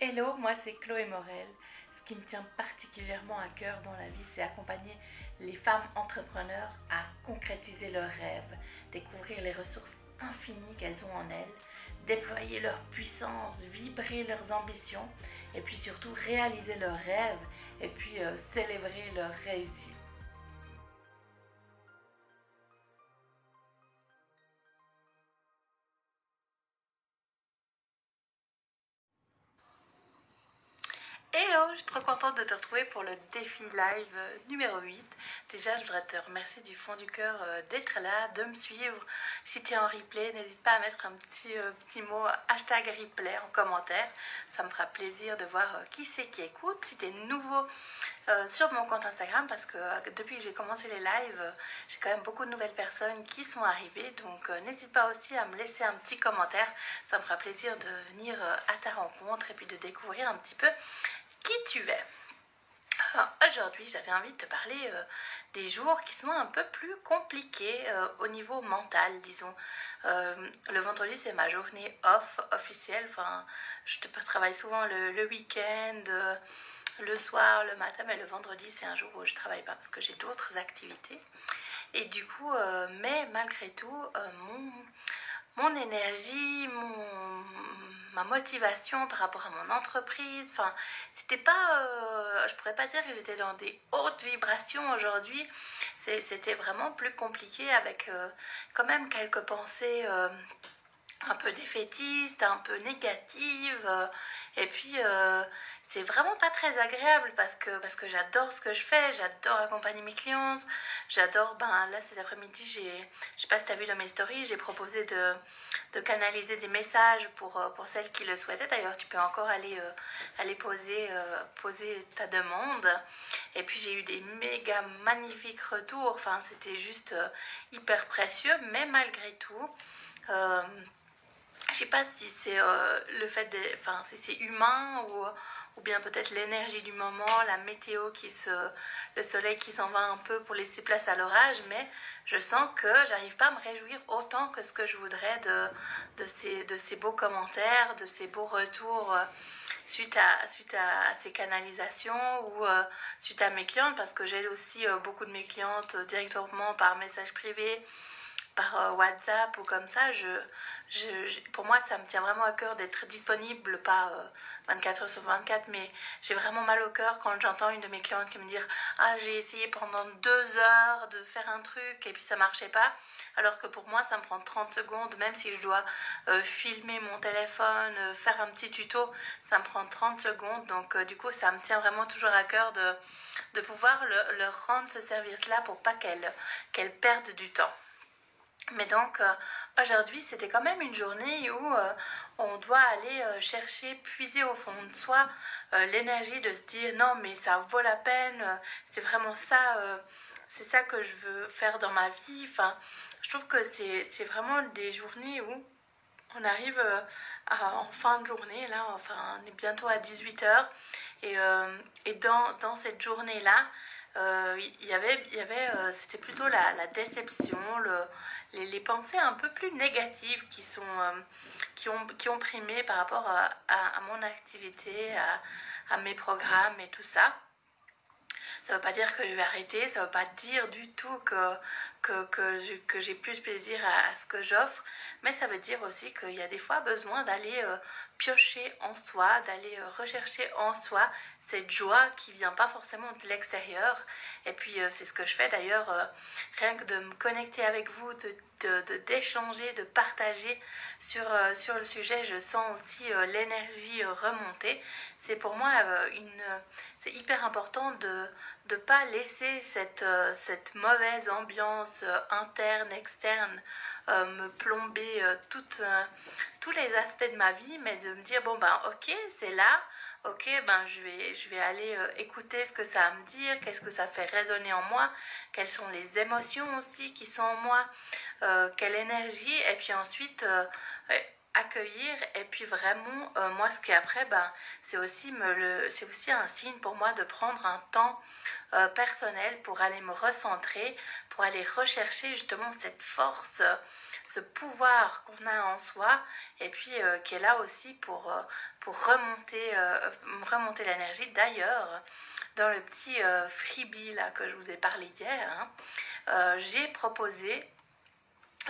Hello, moi c'est Chloé Morel. Ce qui me tient particulièrement à cœur dans la vie, c'est accompagner les femmes entrepreneurs à concrétiser leurs rêves, découvrir les ressources infinies qu'elles ont en elles, déployer leur puissance, vibrer leurs ambitions et puis surtout réaliser leurs rêves et puis euh, célébrer leur réussite. Hello, je suis trop contente de te retrouver pour le défi live euh, numéro 8. Déjà, je voudrais te remercier du fond du cœur euh, d'être là, de me suivre. Si tu es en replay, n'hésite pas à mettre un petit, euh, petit mot hashtag replay en commentaire. Ça me fera plaisir de voir qui c'est qui écoute. Si tu es nouveau sur mon compte Instagram, parce que depuis que j'ai commencé les lives, j'ai quand même beaucoup de nouvelles personnes qui sont arrivées. Donc, n'hésite pas aussi à me laisser un petit commentaire. Ça me fera plaisir de venir à ta rencontre et puis de découvrir un petit peu qui tu es. Aujourd'hui, j'avais envie de te parler euh, des jours qui sont un peu plus compliqués euh, au niveau mental, disons. Euh, le vendredi, c'est ma journée off officielle. Enfin, je travaille souvent le, le week-end, le soir, le matin, mais le vendredi, c'est un jour où je travaille pas parce que j'ai d'autres activités. Et du coup, mais malgré tout, mon mon énergie, ma motivation par rapport à mon entreprise. Enfin, c'était pas, euh, je pourrais pas dire que j'étais dans des hautes vibrations aujourd'hui. C'était vraiment plus compliqué avec euh, quand même quelques pensées. Un peu défaitiste, un peu négative. Euh, et puis, euh, c'est vraiment pas très agréable parce que, j'adore ce que je fais, j'adore accompagner mes clientes, j'adore, ben là cet après-midi, je sais pas si tu as vu dans mes stories, j'ai proposé de, canaliser des messages pour, euh, pour celles qui le souhaitaient. D'ailleurs, tu peux encore aller, aller poser, poser ta demande. Et puis, j'ai eu des méga magnifiques retours, enfin, c'était juste hyper précieux, mais malgré tout, je sais pas si c'est euh, le fait de, enfin si c'est humain ou, ou bien peut-être l'énergie du moment, la météo qui se, le soleil qui s'en va un peu pour laisser place à l'orage, mais je sens que j'arrive pas à me réjouir autant que ce que je voudrais de, de, ces, de ces beaux commentaires, de ces beaux retours euh, suite à, suite à, ces canalisations ou euh, suite à mes clientes, parce que j'aide aussi beaucoup de mes clientes directement par message privé par euh, WhatsApp ou comme ça, je, je, pour moi, ça me tient vraiment à cœur d'être disponible, pas 24 euh, heures sur 24, mais j'ai vraiment mal au cœur quand j'entends une de mes clientes qui me dit Ah, j'ai essayé pendant deux heures de faire un truc et puis ça marchait pas. Alors que pour moi, ça me prend 30 secondes, même si je dois euh, filmer mon téléphone, faire un petit tuto, ça me prend 30 secondes. Donc, du coup, ça me tient vraiment toujours à cœur de, de pouvoir leur rendre ce service-là pour pas qu'elles qu'elles perdent du temps. Mais donc euh, aujourd'hui c'était quand même une journée où euh, on doit aller euh, chercher, puiser au fond de soi l'énergie de se dire non mais ça vaut la peine, c'est vraiment ça, c'est ça que je veux faire dans ma vie. Enfin, je trouve que c'est vraiment des journées où on arrive en fin de journée, là, enfin on est bientôt à 18h et, et dans, dans cette journée-là, euh, y avait, y avait euh, c'était plutôt la, déception, le, les, pensées un peu plus négatives qui, sont, euh, qui, ont, qui ont primé par rapport à, mon activité, à, à, mes programmes et tout ça. Ça ne veut pas dire que je vais arrêter, ça ne veut pas dire du tout que, que, que, j'ai plus de plaisir à, ce que j'offre, mais ça veut dire aussi qu'il y a des fois besoin d'aller piocher en soi, d'aller rechercher en soi cette joie qui vient pas forcément de l'extérieur. Et puis euh, c'est ce que je fais d'ailleurs, euh, rien que de me connecter avec vous, de d'échanger, de, de, partager sur, euh, sur le sujet, je sens aussi l'énergie remonter. C'est pour moi une, c'est hyper important de ne pas laisser cette, cette mauvaise ambiance interne, externe me plomber toutes, tous les aspects de ma vie, mais de me dire bon ben ok, c'est là, ok, ben je vais, aller euh, écouter ce que ça a à me dire, qu'est-ce que ça fait résonner en moi, quelles sont les émotions aussi qui sont en moi, euh, quelle énergie, et puis ensuite, euh, accueillir. Et puis vraiment euh, moi ce qui est après ben c'est aussi c'est aussi un signe pour moi de prendre un temps euh, personnel pour aller me recentrer pour aller rechercher justement cette force ce pouvoir qu'on a en soi et puis qui est là aussi pour pour remonter remonter l'énergie. D'ailleurs dans le petit freebie là que je vous ai parlé hier hein, j'ai proposé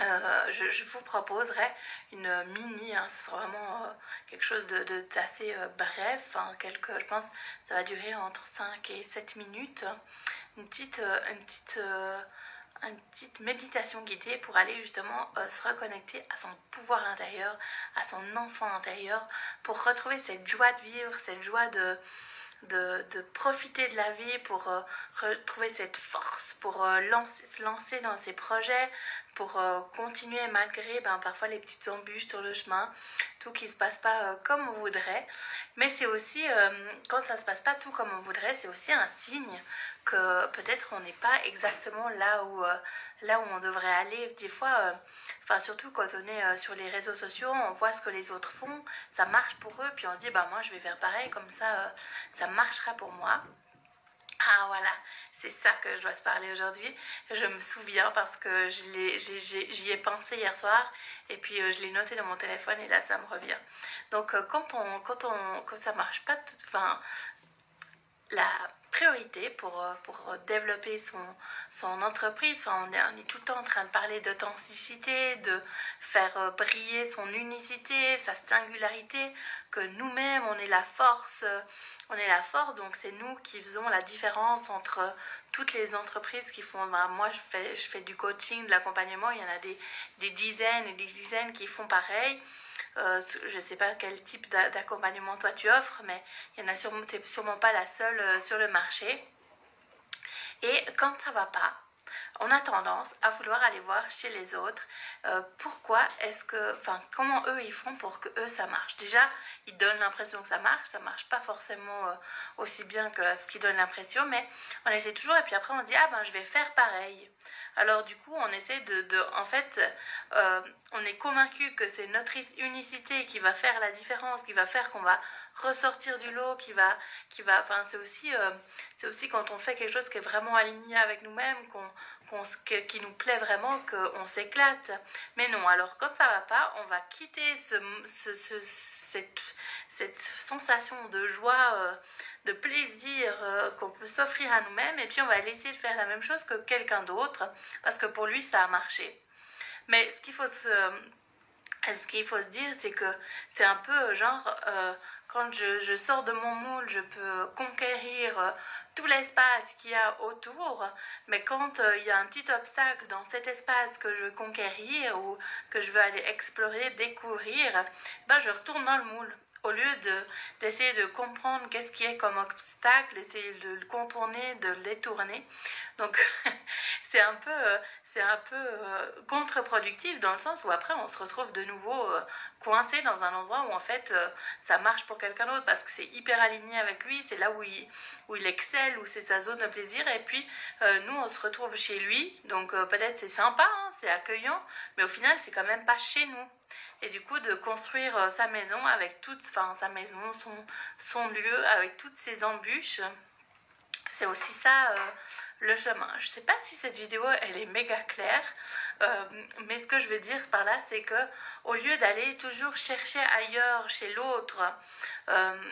euh, je, vous proposerai une mini, hein, ce sera vraiment euh, quelque chose d'assez de, euh, bref, hein, je pense ça va durer entre 5 et 7 minutes, une petite, méditation guidée pour aller justement se reconnecter à son pouvoir intérieur, à son enfant intérieur, pour retrouver cette joie de vivre, cette joie de, profiter de la vie, pour retrouver cette force, pour se lancer dans ses projets, pour euh, continuer malgré ben, parfois les petites embûches sur le chemin, tout qui se passe pas euh, comme on voudrait. Mais c'est aussi, euh, quand ça se passe pas tout comme on voudrait, c'est aussi un signe que peut-être on n'est pas exactement là où, là où on devrait aller. Des fois, enfin surtout quand on est sur les réseaux sociaux, on voit ce que les autres font, ça marche pour eux, puis on se dit, bah moi je vais faire pareil, comme ça, ça marchera pour moi. Ah voilà, c'est ça que je dois te parler aujourd'hui. Je me souviens parce que j'y ai, pensé hier soir et puis euh, je l'ai noté dans mon téléphone et là ça me revient. Donc euh, quand on quand on quand ça marche pas, enfin la pour, euh, pour développer son, son entreprise. Enfin, on, est, tout le temps en train de parler d'authenticité, de faire briller son unicité, sa singularité, que nous-mêmes, on est la force on est la force, donc c'est nous qui faisons la différence entre toutes les entreprises qui font. Ben, moi, je fais, je fais du coaching, de l'accompagnement, il y en a des, des, dizaines et des dizaines qui font pareil. Euh, je ne sais pas quel type d'accompagnement toi tu offres, mais il y en a sûrement, sûrement pas la seule euh, sur le marché. Et quand ça va pas, on a tendance à vouloir aller voir chez les autres euh, pourquoi est-ce que, enfin, comment eux ils font pour que eux ça marche? Déjà, ils donnent l'impression que ça marche, ça marche pas forcément aussi bien que ce qu'ils donnent l'impression, mais on essaie toujours et puis après on dit ah ben je vais faire pareil. Alors du coup, on essaie de, en fait, euh, on est convaincu que c'est notre unicité qui va faire la différence, qui va faire qu'on va ressortir du lot, qui va, qui va, enfin c'est aussi, c'est aussi quand on fait quelque chose qui est vraiment aligné avec nous-mêmes, qu'on qui nous plaît vraiment, qu'on s'éclate. Mais non, alors quand ça va pas, on va quitter ce, cette, cette, sensation de joie, euh, de plaisir euh, qu'on peut s'offrir à nous-mêmes, et puis on va essayer de faire la même chose que quelqu'un d'autre, parce que pour lui, ça a marché. Mais ce qu'il faut se, ce qu'il faut se dire, c'est que c'est un peu genre... Euh, quand je, je, sors de mon moule, je peux conquérir tout l'espace qu'il y a autour, mais quand euh, il y a un petit obstacle dans cet espace que je veux conquérir ou que je veux aller explorer, découvrir, ben je retourne dans le moule. Au lieu d'essayer de, comprendre qu'est-ce qui est comme obstacle, essayer de le contourner, de le détourner. Donc c'est un peu, euh, c'est un peu euh, contre-productif dans le sens où après on se retrouve de nouveau euh, coincé dans un endroit où en fait ça marche pour quelqu'un d'autre parce que c'est hyper aligné avec lui, c'est là où il, où il excelle, où c'est sa zone de plaisir et puis nous on se retrouve chez lui donc peut-être c'est sympa, hein, accueillant mais au final c'est quand même pas chez nous. Et du coup de construire sa maison avec toute, enfin sa maison, son, son lieu avec toutes ses embûches c'est aussi ça euh, le chemin. Je sais pas si cette vidéo elle est méga claire, euh, mais ce que je veux dire par là, c'est que au lieu d'aller toujours chercher ailleurs, chez l'autre, euh,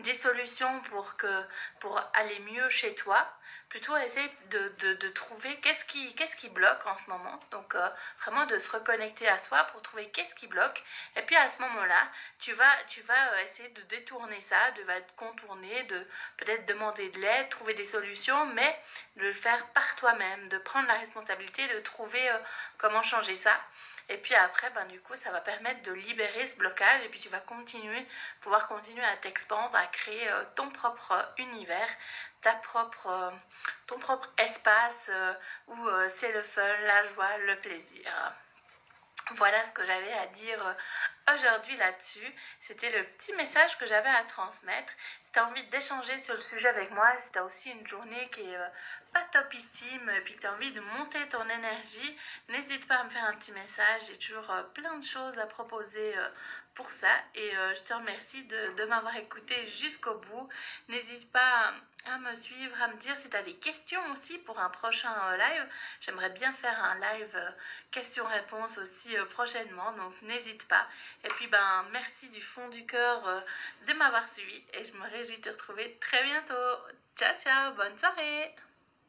des solutions pour, que, pour aller mieux chez toi, plutôt essayer de, de, trouver qu'est-ce qui, qu'est-ce qui bloque en ce moment. Donc euh, vraiment de se reconnecter à soi pour trouver qu'est-ce qui bloque. Et puis à ce moment-là, tu vas, tu vas euh, essayer de détourner ça, de va contourner, de peut-être demander de l'aide, trouver des solutions, mais de le faire par toi-même, de prendre la responsabilité, de trouver euh, comment changer ça. Et puis après, ben, du coup, ça va permettre de libérer ce blocage et puis tu vas continuer, pouvoir continuer à t'expandre, à créer ton propre univers ta propre, euh, ton propre espace euh, où euh, c'est le fun, la joie, le plaisir. Voilà ce que j'avais à dire aujourd'hui là-dessus. C'était le petit message que j'avais à transmettre. Si tu as envie d'échanger sur le sujet avec moi, si tu as aussi une journée qui est euh, pas topissime, puis que tu as envie de monter ton énergie, n'hésite pas à me faire un petit message. J'ai toujours euh, plein de choses à proposer euh, pour ça. Et je te remercie de, de m'avoir écouté jusqu'au bout. N'hésite pas à me suivre, à me dire si tu as des questions aussi pour un prochain live. J'aimerais bien faire un live questions-réponses aussi prochainement, donc n'hésite pas. Et puis ben merci du fond du cœur euh, de m'avoir suivi. Et je me réjouis de te retrouver très bientôt. Ciao ciao, bonne soirée